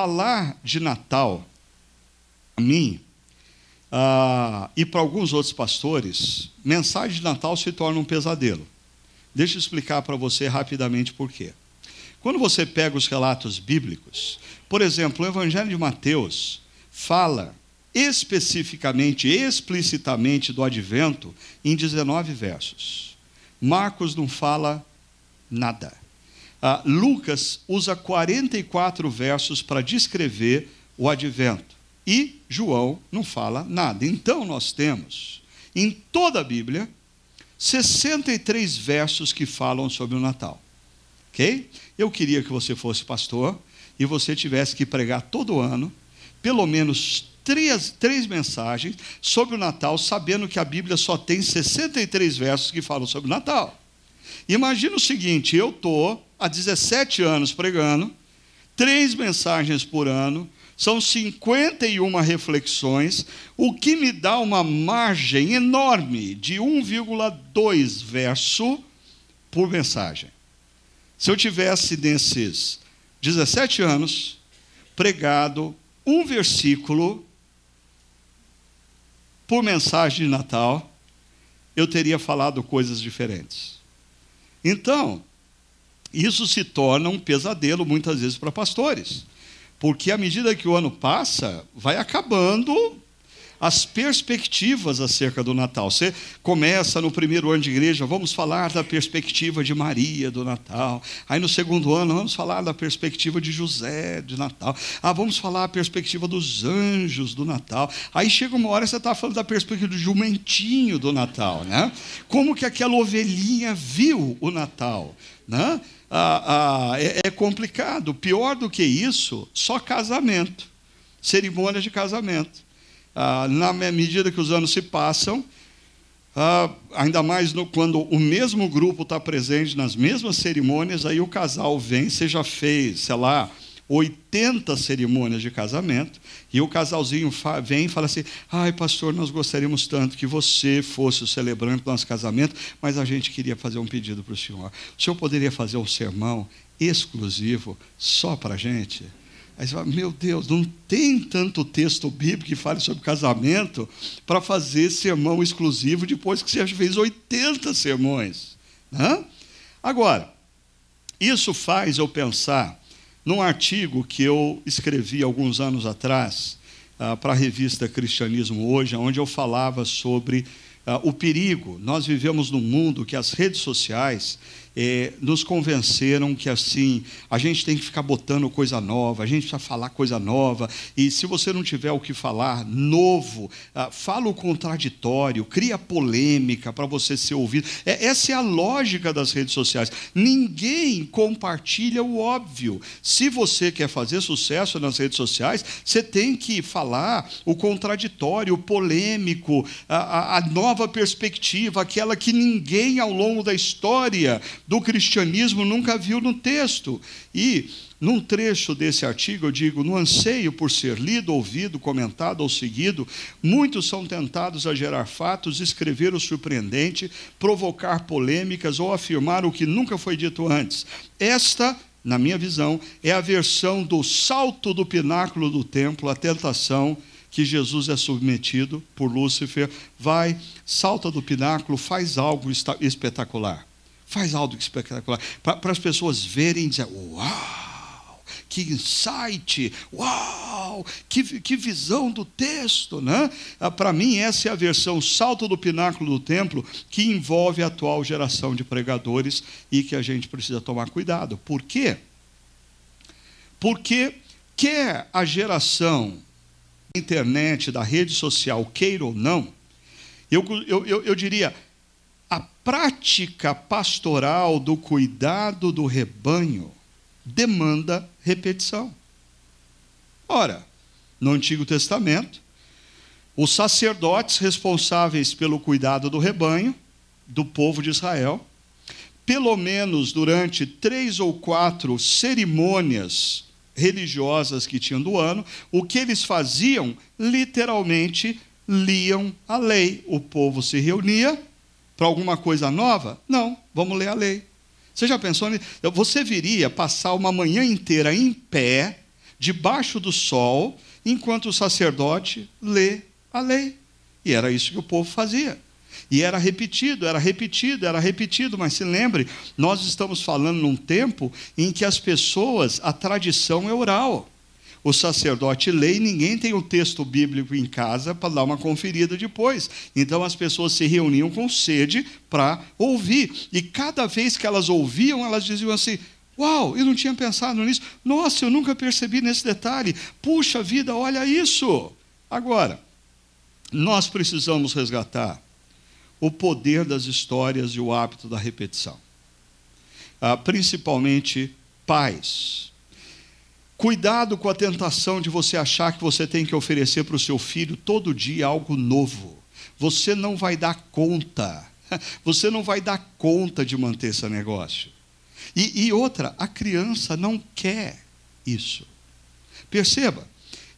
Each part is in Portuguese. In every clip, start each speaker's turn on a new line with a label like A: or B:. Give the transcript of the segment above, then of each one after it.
A: falar de Natal, a mim, uh, e para alguns outros pastores, mensagem de Natal se torna um pesadelo. Deixa eu explicar para você rapidamente por quê. Quando você pega os relatos bíblicos, por exemplo, o Evangelho de Mateus fala especificamente, explicitamente do advento em 19 versos. Marcos não fala nada. Ah, Lucas usa 44 versos para descrever o advento. E João não fala nada. Então nós temos, em toda a Bíblia, 63 versos que falam sobre o Natal. Ok? Eu queria que você fosse pastor e você tivesse que pregar todo ano, pelo menos três, três mensagens sobre o Natal, sabendo que a Bíblia só tem 63 versos que falam sobre o Natal. Imagina o seguinte: eu estou há 17 anos pregando, três mensagens por ano, são 51 reflexões, o que me dá uma margem enorme de 1,2 verso por mensagem. Se eu tivesse nesses 17 anos pregado um versículo por mensagem de Natal, eu teria falado coisas diferentes. Então, isso se torna um pesadelo muitas vezes para pastores, porque à medida que o ano passa, vai acabando as perspectivas acerca do Natal. Você começa no primeiro ano de igreja, vamos falar da perspectiva de Maria do Natal. Aí no segundo ano, vamos falar da perspectiva de José de Natal. Ah, vamos falar a perspectiva dos anjos do Natal. Aí chega uma hora você está falando da perspectiva do jumentinho do Natal, né? Como que aquela ovelhinha viu o Natal, né? Ah, ah, é, é complicado. Pior do que isso, só casamento, cerimônia de casamento. Ah, na medida que os anos se passam, ah, ainda mais no, quando o mesmo grupo está presente nas mesmas cerimônias, aí o casal vem, você já fez, sei lá, 80 cerimônias de casamento, e o casalzinho vem e fala assim: ai, pastor, nós gostaríamos tanto que você fosse o celebrante do nosso casamento, mas a gente queria fazer um pedido para o senhor. O senhor poderia fazer um sermão exclusivo só para a gente? Aí você fala, meu Deus, não tem tanto texto bíblico que fale sobre casamento para fazer sermão exclusivo depois que você fez 80 sermões. Né? Agora, isso faz eu pensar num artigo que eu escrevi alguns anos atrás uh, para a revista Cristianismo Hoje, onde eu falava sobre uh, o perigo. Nós vivemos num mundo que as redes sociais é, nos convenceram que assim a gente tem que ficar botando coisa nova, a gente precisa falar coisa nova, e se você não tiver o que falar novo, ah, fala o contraditório, cria polêmica para você ser ouvido. É, essa é a lógica das redes sociais. Ninguém compartilha o óbvio. Se você quer fazer sucesso nas redes sociais, você tem que falar o contraditório, o polêmico, a, a, a nova perspectiva, aquela que ninguém ao longo da história do cristianismo nunca viu no texto. E, num trecho desse artigo, eu digo: no anseio por ser lido, ouvido, comentado ou seguido, muitos são tentados a gerar fatos, escrever o surpreendente, provocar polêmicas ou afirmar o que nunca foi dito antes. Esta na minha visão, é a versão do salto do pináculo do templo, a tentação que Jesus é submetido por Lúcifer. Vai, salta do pináculo, faz algo espetacular. Faz algo espetacular. Para as pessoas verem e dizer: Uau! Que insight! Uau! Que, que visão do texto, né? Ah, Para mim, essa é a versão salto do pináculo do templo que envolve a atual geração de pregadores e que a gente precisa tomar cuidado. Por quê? Porque quer a geração da internet, da rede social, queira ou não, eu, eu, eu, eu diria, a prática pastoral do cuidado do rebanho demanda repetição. Ora, no Antigo Testamento, os sacerdotes responsáveis pelo cuidado do rebanho, do povo de Israel, pelo menos durante três ou quatro cerimônias religiosas que tinham do ano, o que eles faziam, literalmente, liam a lei. O povo se reunia para alguma coisa nova? Não, vamos ler a lei. Você já pensou nisso? Você viria passar uma manhã inteira em pé, debaixo do sol, enquanto o sacerdote lê a lei. E era isso que o povo fazia. E era repetido, era repetido, era repetido, mas se lembre, nós estamos falando num tempo em que as pessoas, a tradição é oral. O sacerdote lê e ninguém tem o texto bíblico em casa para dar uma conferida depois. Então as pessoas se reuniam com sede para ouvir. E cada vez que elas ouviam, elas diziam assim: Uau, eu não tinha pensado nisso. Nossa, eu nunca percebi nesse detalhe. Puxa vida, olha isso. Agora, nós precisamos resgatar o poder das histórias e o hábito da repetição. Ah, principalmente pais. Cuidado com a tentação de você achar que você tem que oferecer para o seu filho todo dia algo novo. Você não vai dar conta. Você não vai dar conta de manter esse negócio. E, e outra, a criança não quer isso. Perceba,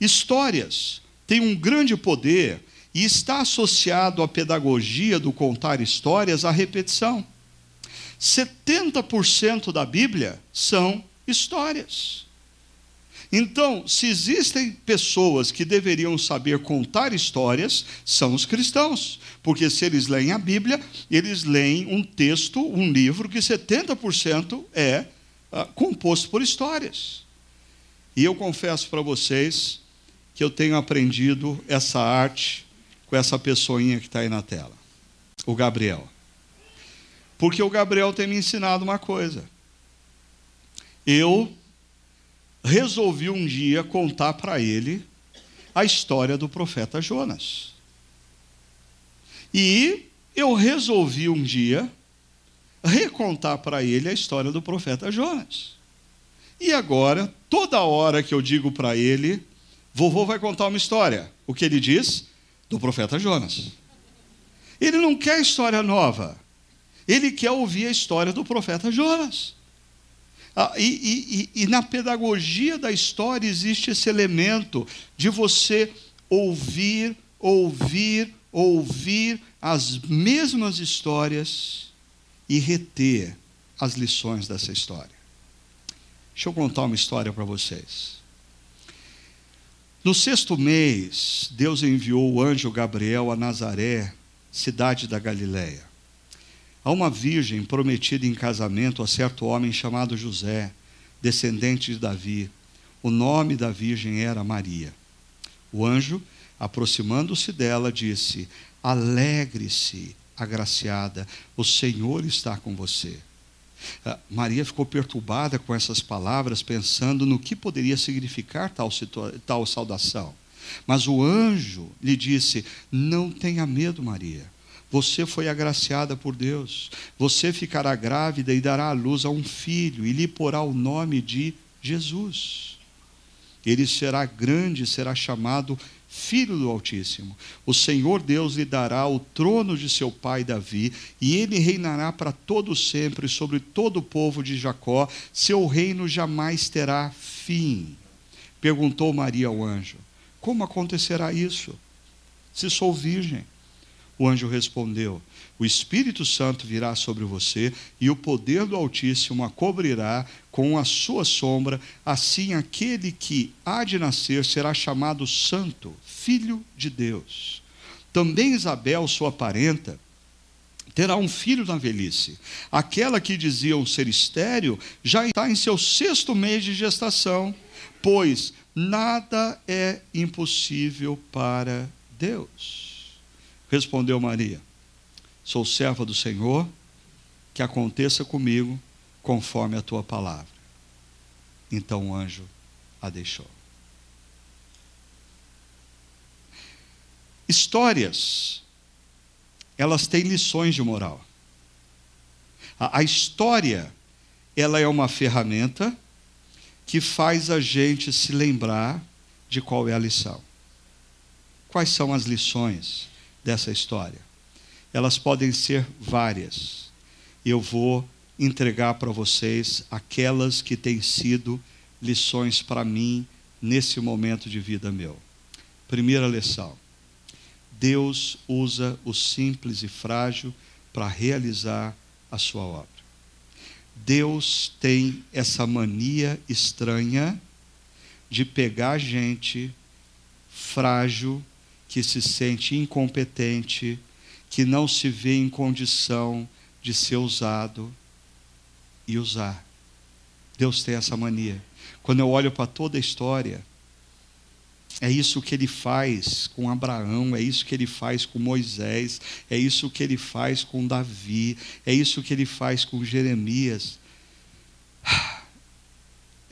A: histórias têm um grande poder e está associado à pedagogia do contar histórias a repetição. 70% da Bíblia são histórias. Então, se existem pessoas que deveriam saber contar histórias, são os cristãos. Porque se eles leem a Bíblia, eles leem um texto, um livro que 70% é uh, composto por histórias. E eu confesso para vocês que eu tenho aprendido essa arte com essa pessoinha que está aí na tela, o Gabriel. Porque o Gabriel tem me ensinado uma coisa. Eu resolvi um dia contar para ele a história do profeta Jonas. E eu resolvi um dia recontar para ele a história do profeta Jonas. E agora, toda hora que eu digo para ele, vovô vai contar uma história, o que ele diz? do profeta Jonas. Ele não quer história nova. Ele quer ouvir a história do profeta Jonas. Ah, e, e, e, na pedagogia da história existe esse elemento de você ouvir, ouvir, ouvir as mesmas histórias e reter as lições dessa história. Deixa eu contar uma história para vocês. No sexto mês, Deus enviou o anjo Gabriel a Nazaré, cidade da Galiléia, a uma virgem prometida em casamento a certo homem chamado José, descendente de Davi. O nome da virgem era Maria. O anjo, aproximando-se dela, disse: Alegre-se, agraciada, o Senhor está com você. Ah, Maria ficou perturbada com essas palavras, pensando no que poderia significar tal, tal saudação. Mas o anjo lhe disse: Não tenha medo, Maria. Você foi agraciada por Deus. Você ficará grávida e dará à luz a um filho, e lhe porá o nome de Jesus. Ele será grande, será chamado filho do Altíssimo. O Senhor Deus lhe dará o trono de seu pai Davi, e ele reinará para todo sempre sobre todo o povo de Jacó. Seu reino jamais terá fim. Perguntou Maria ao anjo: Como acontecerá isso? Se sou virgem. O anjo respondeu: O Espírito Santo virá sobre você e o poder do Altíssimo a cobrirá com a sua sombra. Assim, aquele que há de nascer será chamado Santo, Filho de Deus. Também Isabel, sua parenta, terá um filho na velhice. Aquela que diziam ser estéril já está em seu sexto mês de gestação, pois nada é impossível para Deus. Respondeu Maria: Sou serva do Senhor, que aconteça comigo conforme a tua palavra. Então o anjo a deixou. Histórias, elas têm lições de moral. A, a história, ela é uma ferramenta que faz a gente se lembrar de qual é a lição. Quais são as lições dessa história. Elas podem ser várias. Eu vou entregar para vocês aquelas que têm sido lições para mim nesse momento de vida meu. Primeira lição: Deus usa o simples e frágil para realizar a sua obra. Deus tem essa mania estranha de pegar gente frágil, que se sente incompetente, que não se vê em condição de ser usado e usar. Deus tem essa mania. Quando eu olho para toda a história, é isso que ele faz com Abraão, é isso que ele faz com Moisés, é isso que ele faz com Davi, é isso que ele faz com Jeremias.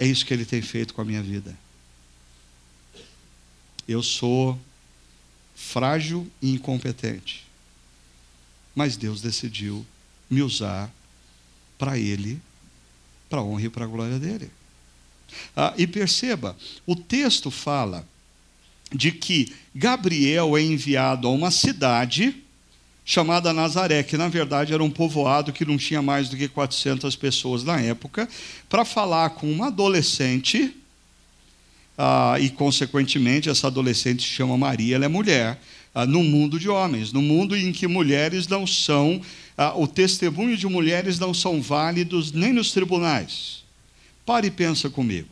A: É isso que ele tem feito com a minha vida. Eu sou frágil e incompetente. Mas Deus decidiu me usar para Ele, para a honra e para a glória dele. Ah, e perceba, o texto fala de que Gabriel é enviado a uma cidade chamada Nazaré, que na verdade era um povoado que não tinha mais do que 400 pessoas na época, para falar com uma adolescente, ah, e consequentemente essa adolescente se chama Maria, ela é mulher, ah, no mundo de homens, no mundo em que mulheres não são, ah, o testemunho de mulheres não são válidos nem nos tribunais. Pare e pensa comigo.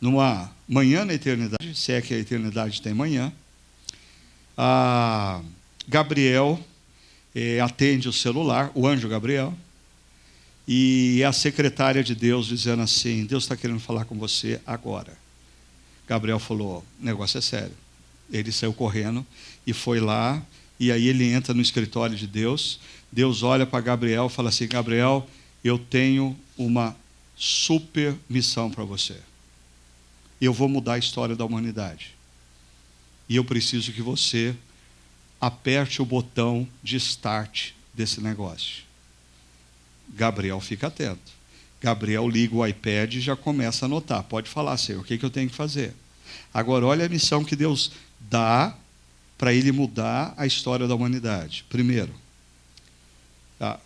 A: Numa manhã na eternidade, se é que a eternidade tem manhã, a Gabriel eh, atende o celular, o anjo Gabriel, e é a secretária de Deus dizendo assim: Deus está querendo falar com você agora. Gabriel falou: o negócio é sério. Ele saiu correndo e foi lá, e aí ele entra no escritório de Deus. Deus olha para Gabriel e fala assim: Gabriel, eu tenho uma super missão para você eu vou mudar a história da humanidade. E eu preciso que você aperte o botão de start desse negócio. Gabriel fica atento. Gabriel liga o iPad e já começa a anotar. Pode falar, Senhor, o que, que eu tenho que fazer? Agora, olha a missão que Deus dá para ele mudar a história da humanidade. Primeiro, tá?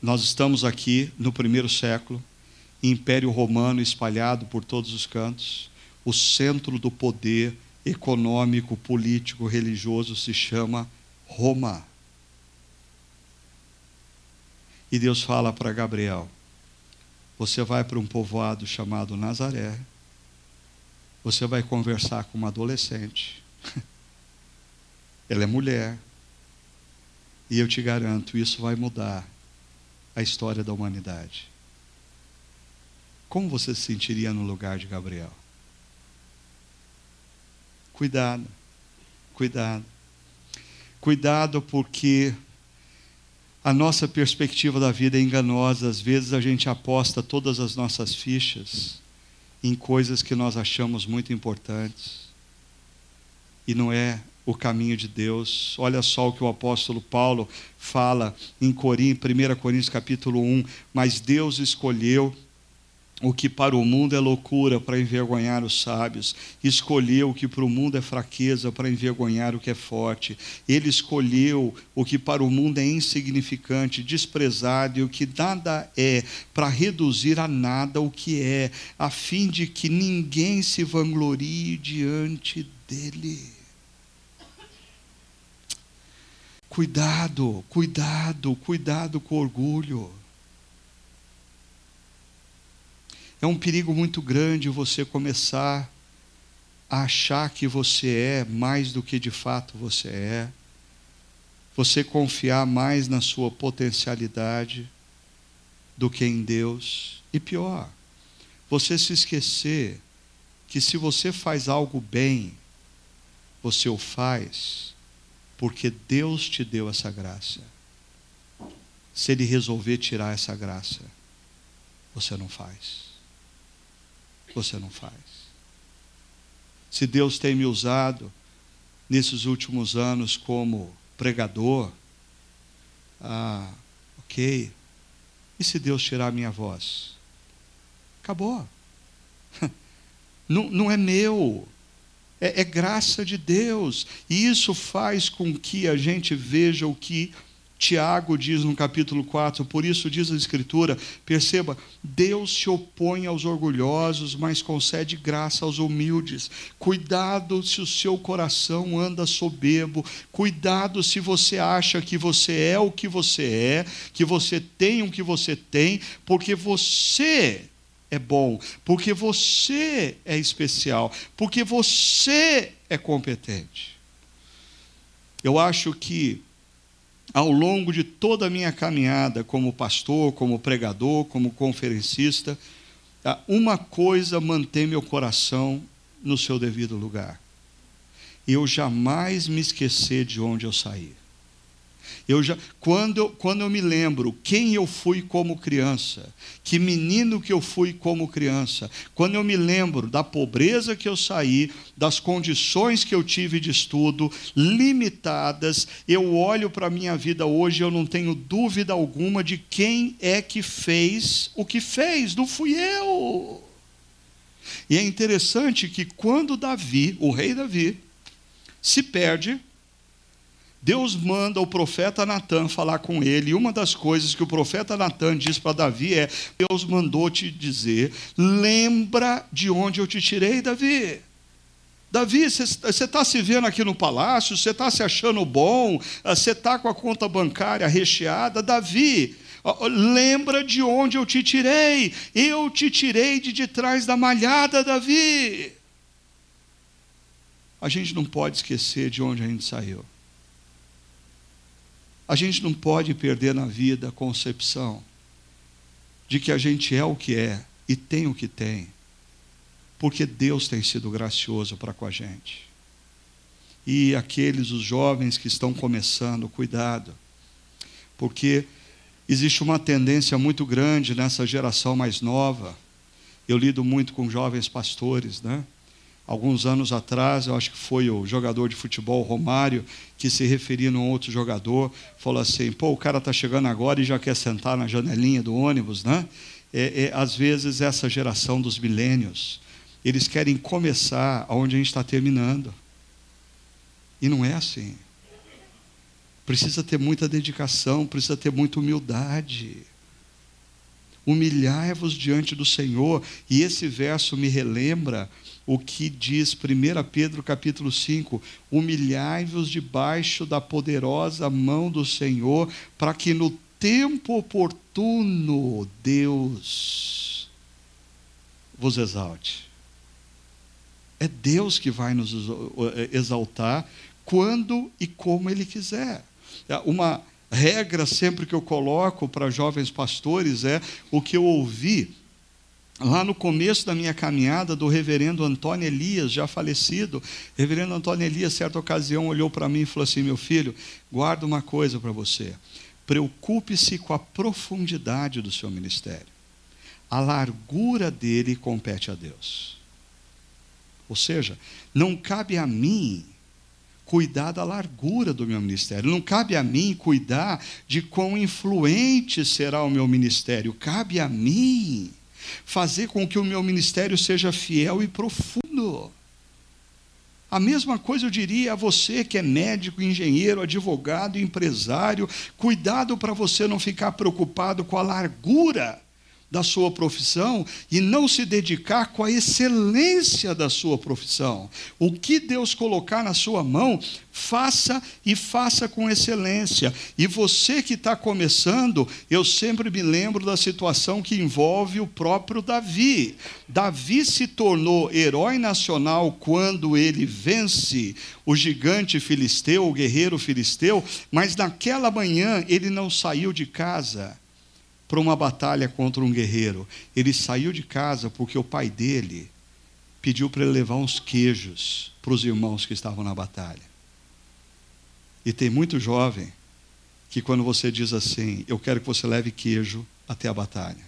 A: nós estamos aqui no primeiro século, Império Romano espalhado por todos os cantos. O centro do poder econômico, político, religioso se chama Roma. E Deus fala para Gabriel: Você vai para um povoado chamado Nazaré. Você vai conversar com uma adolescente. Ela é mulher. E eu te garanto, isso vai mudar a história da humanidade. Como você se sentiria no lugar de Gabriel? Cuidado, cuidado. Cuidado porque a nossa perspectiva da vida é enganosa. Às vezes a gente aposta todas as nossas fichas em coisas que nós achamos muito importantes. E não é o caminho de Deus. Olha só o que o apóstolo Paulo fala em Coríntios, 1 Coríntios capítulo 1, mas Deus escolheu o que para o mundo é loucura para envergonhar os sábios, escolheu o que para o mundo é fraqueza para envergonhar o que é forte. Ele escolheu o que para o mundo é insignificante, desprezado e o que nada é, para reduzir a nada o que é, a fim de que ninguém se vanglorie diante dele. Cuidado, cuidado, cuidado com orgulho. É um perigo muito grande você começar a achar que você é mais do que de fato você é. Você confiar mais na sua potencialidade do que em Deus. E pior, você se esquecer que se você faz algo bem, você o faz porque Deus te deu essa graça. Se Ele resolver tirar essa graça, você não faz você não faz. Se Deus tem me usado nesses últimos anos como pregador, ah, ok. E se Deus tirar minha voz? Acabou. Não, não é meu. É, é graça de Deus. E isso faz com que a gente veja o que Tiago diz no capítulo 4, por isso diz a Escritura, perceba, Deus se opõe aos orgulhosos, mas concede graça aos humildes. Cuidado se o seu coração anda soberbo, cuidado se você acha que você é o que você é, que você tem o que você tem, porque você é bom, porque você é especial, porque você é competente. Eu acho que ao longo de toda a minha caminhada como pastor, como pregador, como conferencista, ah, uma coisa mantém meu coração no seu devido lugar. Eu jamais me esquecer de onde eu saí. Eu já, quando, quando eu me lembro quem eu fui como criança, que menino que eu fui como criança, quando eu me lembro da pobreza que eu saí, das condições que eu tive de estudo, limitadas, eu olho para a minha vida hoje, eu não tenho dúvida alguma de quem é que fez o que fez, não fui eu. E é interessante que quando Davi, o rei Davi, se perde, Deus manda o profeta Natan falar com ele, e uma das coisas que o profeta Natan diz para Davi é: Deus mandou te dizer, lembra de onde eu te tirei, Davi. Davi, você está se vendo aqui no palácio, você está se achando bom, você está com a conta bancária recheada. Davi, lembra de onde eu te tirei. Eu te tirei de, de trás da malhada, Davi. A gente não pode esquecer de onde a gente saiu. A gente não pode perder na vida a concepção de que a gente é o que é e tem o que tem, porque Deus tem sido gracioso para com a gente. E aqueles, os jovens que estão começando, cuidado, porque existe uma tendência muito grande nessa geração mais nova. Eu lido muito com jovens pastores, né? Alguns anos atrás, eu acho que foi o jogador de futebol Romário, que se referia a um outro jogador, falou assim: pô, o cara está chegando agora e já quer sentar na janelinha do ônibus, né? É, é, às vezes, essa geração dos milênios, eles querem começar onde a gente está terminando. E não é assim. Precisa ter muita dedicação, precisa ter muita humildade. Humilhai-vos diante do Senhor. E esse verso me relembra o que diz 1 Pedro capítulo 5: humilhai-vos debaixo da poderosa mão do Senhor, para que no tempo oportuno Deus vos exalte. É Deus que vai nos exaltar quando e como Ele quiser. É uma regra sempre que eu coloco para jovens pastores é o que eu ouvi lá no começo da minha caminhada do reverendo Antônio Elias, já falecido. Reverendo Antônio Elias, certa ocasião, olhou para mim e falou assim: Meu filho, guarda uma coisa para você. Preocupe-se com a profundidade do seu ministério. A largura dele compete a Deus. Ou seja, não cabe a mim cuidar da largura do meu ministério. Não cabe a mim cuidar de quão influente será o meu ministério. Cabe a mim fazer com que o meu ministério seja fiel e profundo. A mesma coisa eu diria a você que é médico, engenheiro, advogado, empresário, cuidado para você não ficar preocupado com a largura da sua profissão e não se dedicar com a excelência da sua profissão. O que Deus colocar na sua mão, faça e faça com excelência. E você que está começando, eu sempre me lembro da situação que envolve o próprio Davi. Davi se tornou herói nacional quando ele vence o gigante filisteu, o guerreiro filisteu, mas naquela manhã ele não saiu de casa para uma batalha contra um guerreiro. Ele saiu de casa porque o pai dele pediu para ele levar uns queijos para os irmãos que estavam na batalha. E tem muito jovem que, quando você diz assim, eu quero que você leve queijo até a batalha,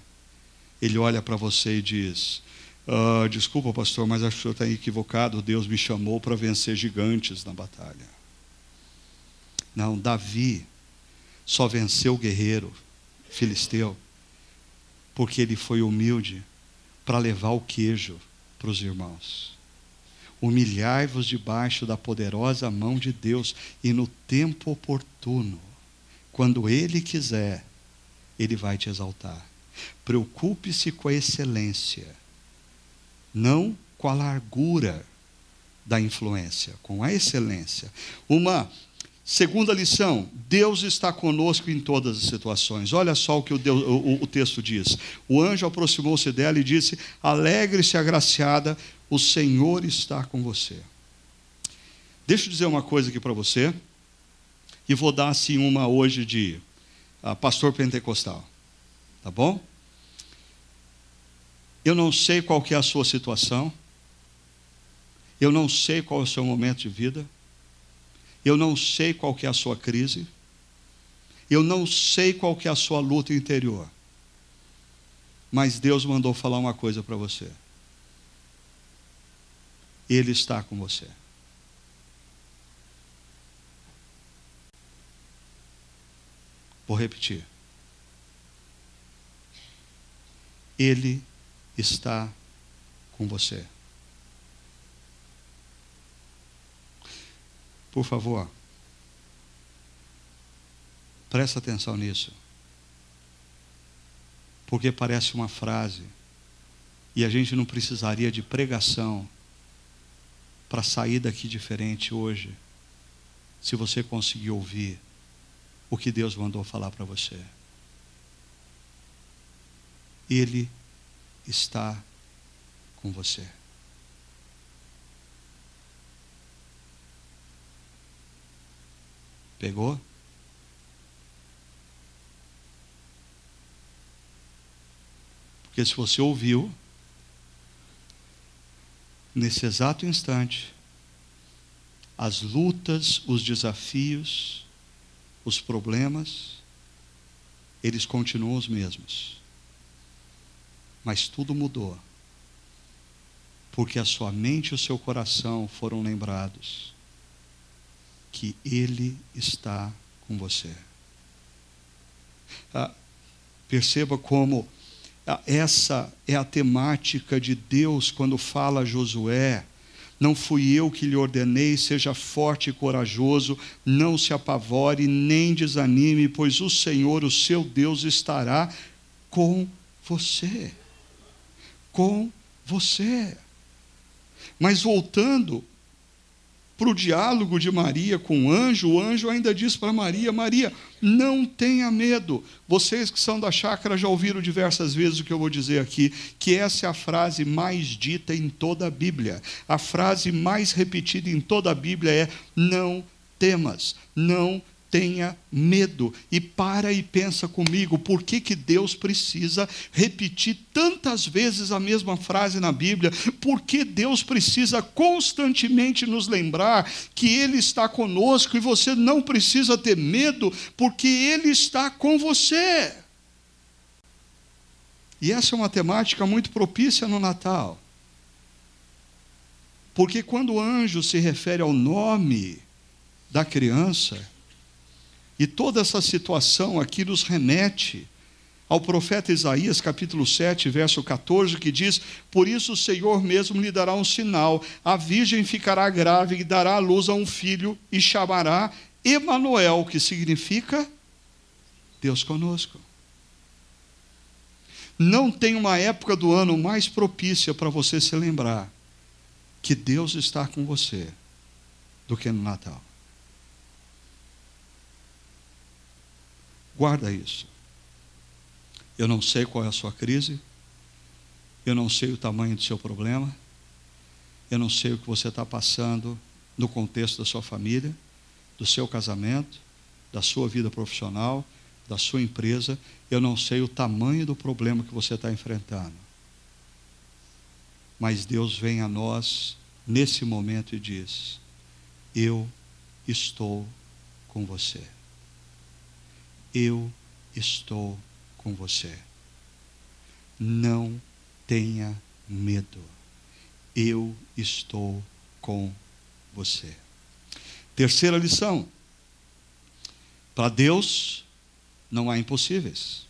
A: ele olha para você e diz: ah, Desculpa, pastor, mas acho que o senhor está equivocado. Deus me chamou para vencer gigantes na batalha. Não, Davi só venceu o guerreiro filisteu, porque ele foi humilde para levar o queijo para os irmãos. Humilhai-vos debaixo da poderosa mão de Deus, e no tempo oportuno, quando Ele quiser, Ele vai te exaltar. Preocupe-se com a excelência, não com a largura da influência, com a excelência. Uma Segunda lição: Deus está conosco em todas as situações. Olha só o que o, Deus, o, o texto diz. O anjo aproximou-se dela e disse: Alegre-se, agraciada, o Senhor está com você. Deixa eu dizer uma coisa aqui para você, e vou dar assim uma hoje de uh, pastor pentecostal. Tá bom? Eu não sei qual que é a sua situação. Eu não sei qual é o seu momento de vida. Eu não sei qual que é a sua crise. Eu não sei qual que é a sua luta interior. Mas Deus mandou falar uma coisa para você. Ele está com você. Vou repetir. Ele está com você. Por favor, presta atenção nisso. Porque parece uma frase, e a gente não precisaria de pregação para sair daqui diferente hoje, se você conseguir ouvir o que Deus mandou falar para você. Ele está com você. Pegou? Porque se você ouviu, nesse exato instante, as lutas, os desafios, os problemas, eles continuam os mesmos. Mas tudo mudou. Porque a sua mente e o seu coração foram lembrados que Ele está com você. Ah, perceba como ah, essa é a temática de Deus quando fala a Josué. Não fui eu que lhe ordenei, seja forte e corajoso, não se apavore, nem desanime, pois o Senhor, o seu Deus, estará com você com você. Mas voltando para o diálogo de Maria com o anjo, o anjo ainda diz para Maria: Maria, não tenha medo. Vocês que são da chácara já ouviram diversas vezes o que eu vou dizer aqui, que essa é a frase mais dita em toda a Bíblia. A frase mais repetida em toda a Bíblia é: não temas, não tenha medo. E para e pensa comigo, por que, que Deus precisa repetir tantas vezes a mesma frase na Bíblia? Por que Deus precisa constantemente nos lembrar que Ele está conosco e você não precisa ter medo, porque Ele está com você? E essa é uma temática muito propícia no Natal. Porque quando o anjo se refere ao nome da criança, e toda essa situação aqui nos remete ao profeta Isaías, capítulo 7, verso 14, que diz: Por isso o Senhor mesmo lhe dará um sinal: a virgem ficará grávida e dará à luz a um filho e chamará Emanuel, que significa Deus conosco. Não tem uma época do ano mais propícia para você se lembrar que Deus está com você do que no Natal. Guarda isso. Eu não sei qual é a sua crise, eu não sei o tamanho do seu problema, eu não sei o que você está passando no contexto da sua família, do seu casamento, da sua vida profissional, da sua empresa, eu não sei o tamanho do problema que você está enfrentando. Mas Deus vem a nós nesse momento e diz: Eu estou com você eu estou com você. Não tenha medo. Eu estou com você. Terceira lição. Para Deus não há impossíveis.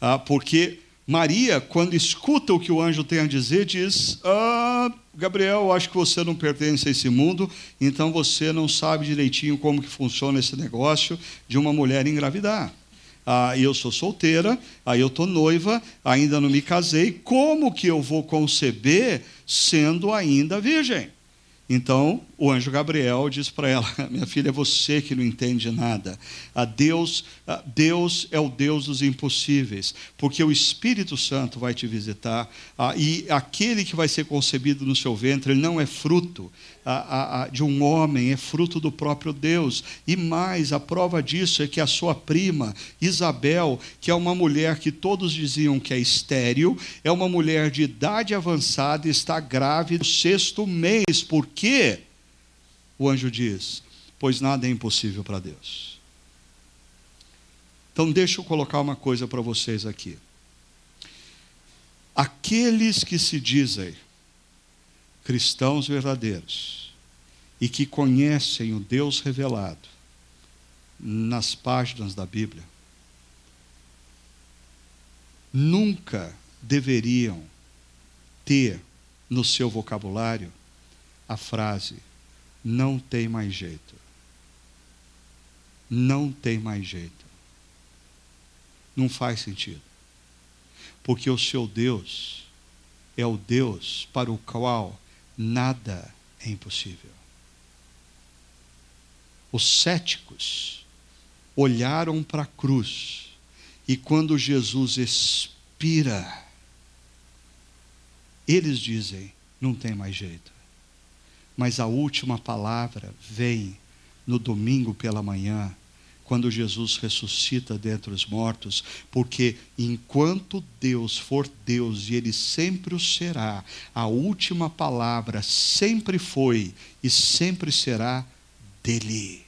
A: Ah, porque Maria, quando escuta o que o anjo tem a dizer, diz: ah, Gabriel, acho que você não pertence a esse mundo, então você não sabe direitinho como que funciona esse negócio de uma mulher engravidar. Ah, eu sou solteira, aí eu estou noiva, ainda não me casei, como que eu vou conceber sendo ainda virgem? Então, o anjo Gabriel diz para ela: Minha filha, é você que não entende nada. A Deus, a Deus é o Deus dos impossíveis, porque o Espírito Santo vai te visitar e aquele que vai ser concebido no seu ventre ele não é fruto de um homem, é fruto do próprio Deus. E mais, a prova disso é que a sua prima, Isabel, que é uma mulher que todos diziam que é estéril, é uma mulher de idade avançada, está grávida no sexto mês, por quê? O anjo diz: Pois nada é impossível para Deus. Então, deixa eu colocar uma coisa para vocês aqui. Aqueles que se dizem cristãos verdadeiros e que conhecem o Deus revelado nas páginas da Bíblia, nunca deveriam ter no seu vocabulário a frase: não tem mais jeito. Não tem mais jeito. Não faz sentido. Porque o seu Deus é o Deus para o qual nada é impossível. Os céticos olharam para a cruz e quando Jesus expira, eles dizem: não tem mais jeito mas a última palavra vem no domingo pela manhã, quando Jesus ressuscita dentre os mortos, porque enquanto Deus for Deus e Ele sempre o será, a última palavra sempre foi e sempre será dele.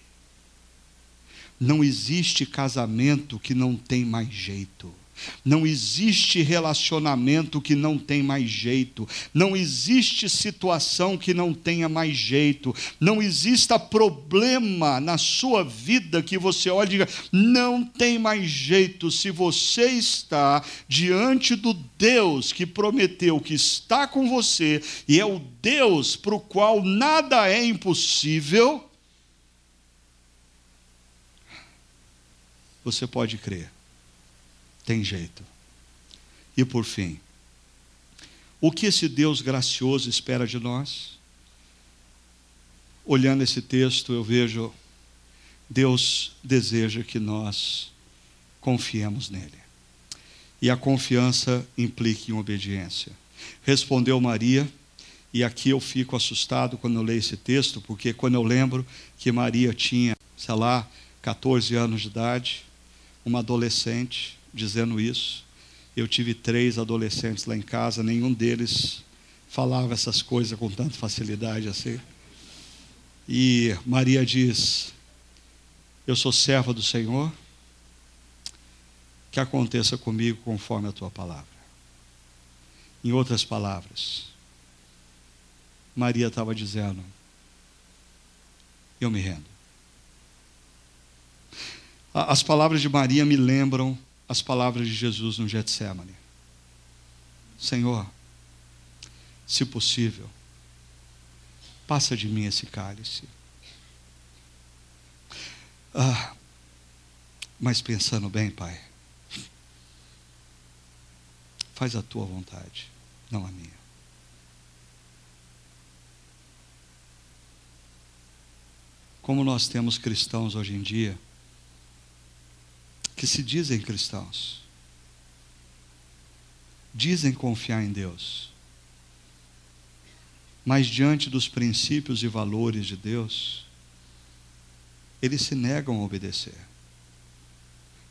A: Não existe casamento que não tem mais jeito. Não existe relacionamento que não tem mais jeito. Não existe situação que não tenha mais jeito. Não exista problema na sua vida que você olhe e diga: não tem mais jeito. Se você está diante do Deus que prometeu que está com você e é o Deus para o qual nada é impossível, você pode crer tem jeito. E por fim, o que esse Deus gracioso espera de nós? Olhando esse texto, eu vejo Deus deseja que nós confiemos nele. E a confiança implica em obediência. Respondeu Maria, e aqui eu fico assustado quando eu leio esse texto, porque quando eu lembro que Maria tinha, sei lá, 14 anos de idade, uma adolescente, dizendo isso. Eu tive três adolescentes lá em casa, nenhum deles falava essas coisas com tanta facilidade assim. E Maria diz: Eu sou serva do Senhor, que aconteça comigo conforme a tua palavra. Em outras palavras, Maria estava dizendo: Eu me rendo. As palavras de Maria me lembram as palavras de Jesus no Getsemane. Senhor, se possível, passa de mim esse cálice. Ah, mas pensando bem, Pai, faz a tua vontade, não a minha. Como nós temos cristãos hoje em dia, que se dizem cristãos, dizem confiar em Deus, mas diante dos princípios e valores de Deus, eles se negam a obedecer.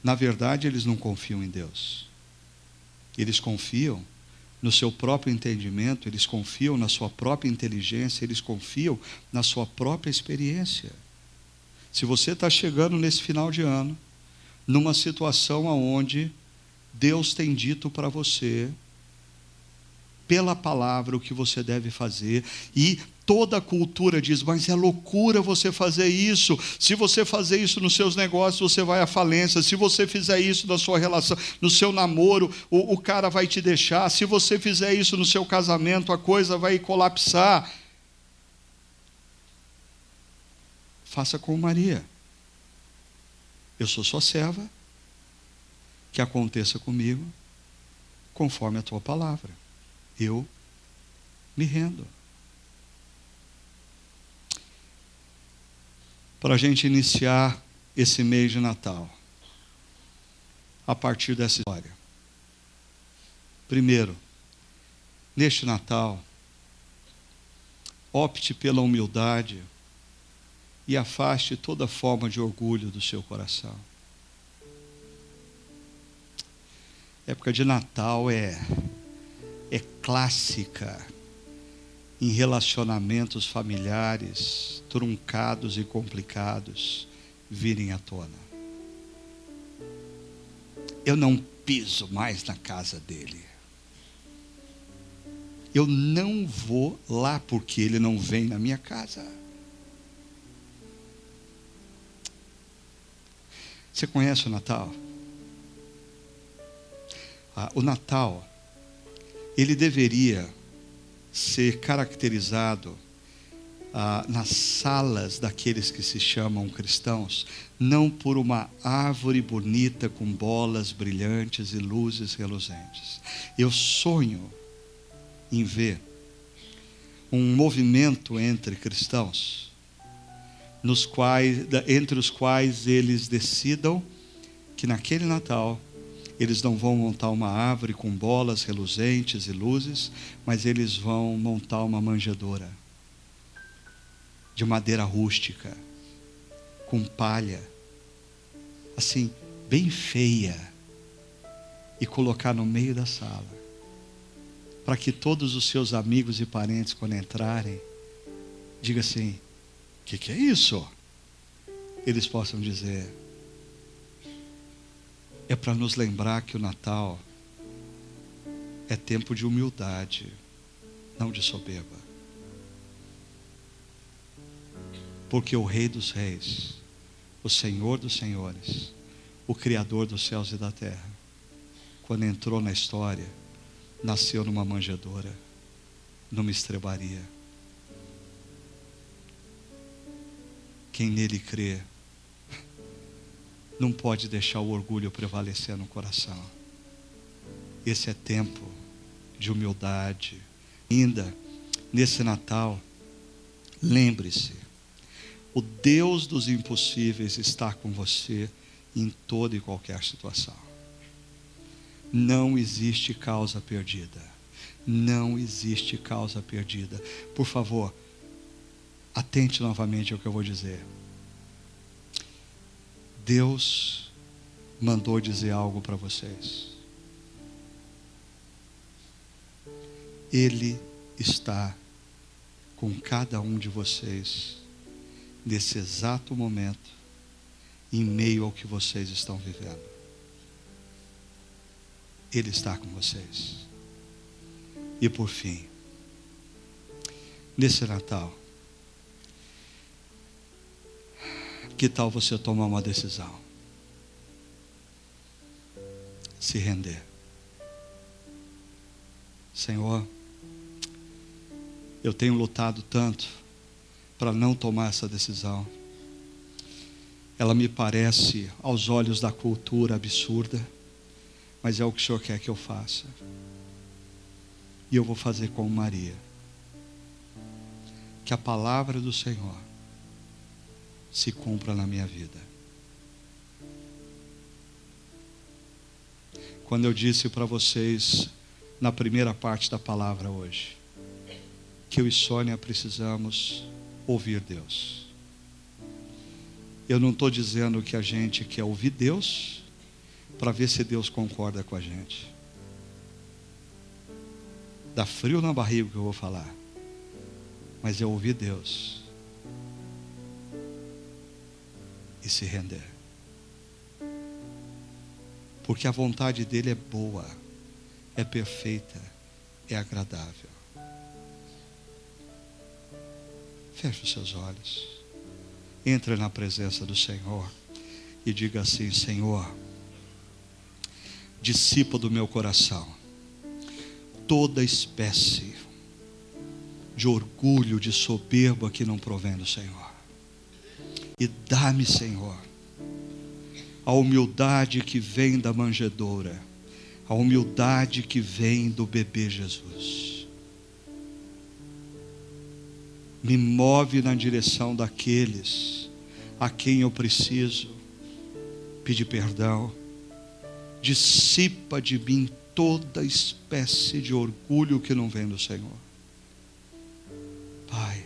A: Na verdade, eles não confiam em Deus. Eles confiam no seu próprio entendimento, eles confiam na sua própria inteligência, eles confiam na sua própria experiência. Se você está chegando nesse final de ano numa situação onde Deus tem dito para você, pela palavra, o que você deve fazer, e toda a cultura diz, mas é loucura você fazer isso. Se você fazer isso nos seus negócios, você vai à falência. Se você fizer isso na sua relação, no seu namoro, o, o cara vai te deixar. Se você fizer isso no seu casamento, a coisa vai colapsar. Faça como Maria. Eu sou sua serva, que aconteça comigo conforme a tua palavra. Eu me rendo. para a gente iniciar esse mês de Natal, a partir dessa história. Primeiro, neste Natal, opte pela humildade e afaste toda forma de orgulho do seu coração. época de Natal é é clássica em relacionamentos familiares truncados e complicados virem à tona. Eu não piso mais na casa dele. Eu não vou lá porque ele não vem na minha casa. Você conhece o Natal? Ah, o Natal, ele deveria ser caracterizado ah, nas salas daqueles que se chamam cristãos, não por uma árvore bonita com bolas brilhantes e luzes reluzentes. Eu sonho em ver um movimento entre cristãos, nos quais, entre os quais eles decidam que naquele Natal eles não vão montar uma árvore com bolas reluzentes e luzes, mas eles vão montar uma manjedoura de madeira rústica, com palha, assim, bem feia, e colocar no meio da sala, para que todos os seus amigos e parentes, quando entrarem, digam assim: que, que é isso? Eles possam dizer: é para nos lembrar que o Natal é tempo de humildade, não de soberba. Porque o Rei dos Reis, o Senhor dos Senhores, o Criador dos céus e da terra, quando entrou na história, nasceu numa manjedoura, numa estrebaria. Quem nele crê, não pode deixar o orgulho prevalecer no coração. Esse é tempo de humildade. Ainda nesse Natal, lembre-se, o Deus dos impossíveis está com você em toda e qualquer situação. Não existe causa perdida. Não existe causa perdida. Por favor, atente novamente ao que eu vou dizer. Deus mandou dizer algo para vocês. Ele está com cada um de vocês nesse exato momento, em meio ao que vocês estão vivendo. Ele está com vocês. E por fim, nesse Natal, Que tal você tomar uma decisão? Se render. Senhor, eu tenho lutado tanto para não tomar essa decisão. Ela me parece, aos olhos da cultura, absurda, mas é o que o Senhor quer que eu faça. E eu vou fazer com Maria. Que a palavra do Senhor se cumpra na minha vida. Quando eu disse para vocês na primeira parte da palavra hoje, que eu e Sônia precisamos ouvir Deus. Eu não estou dizendo que a gente quer ouvir Deus para ver se Deus concorda com a gente. Dá frio na barriga que eu vou falar, mas é ouvir Deus e se render. Porque a vontade dele é boa, é perfeita, é agradável. Feche os seus olhos. Entre na presença do Senhor e diga assim: Senhor, dissipa do meu coração toda espécie de orgulho, de soberba que não provém do Senhor. E dá-me, Senhor, a humildade que vem da manjedoura, a humildade que vem do bebê Jesus. Me move na direção daqueles a quem eu preciso pedir perdão. Dissipa de mim toda espécie de orgulho que não vem do Senhor. Pai,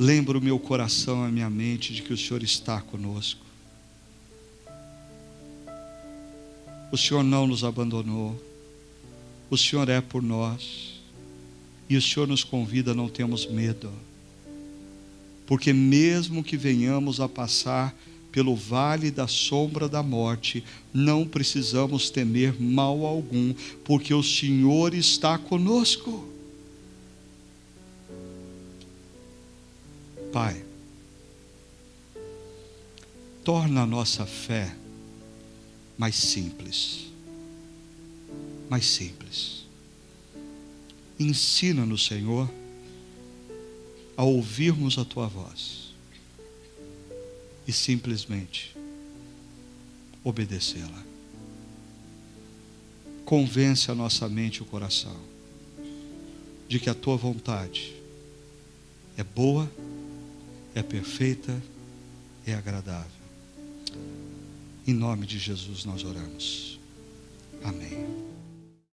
A: lembra o meu coração, a minha mente de que o Senhor está conosco. O Senhor não nos abandonou. O Senhor é por nós. E o Senhor nos convida não termos medo. Porque mesmo que venhamos a passar pelo vale da sombra da morte, não precisamos temer mal algum, porque o Senhor está conosco. Pai, torna a nossa fé mais simples. Mais simples. Ensina-nos, Senhor, a ouvirmos a tua voz e simplesmente obedecê-la. Convence a nossa mente e o coração de que a tua vontade é boa, é perfeita, é agradável. Em nome de Jesus nós oramos. Amém.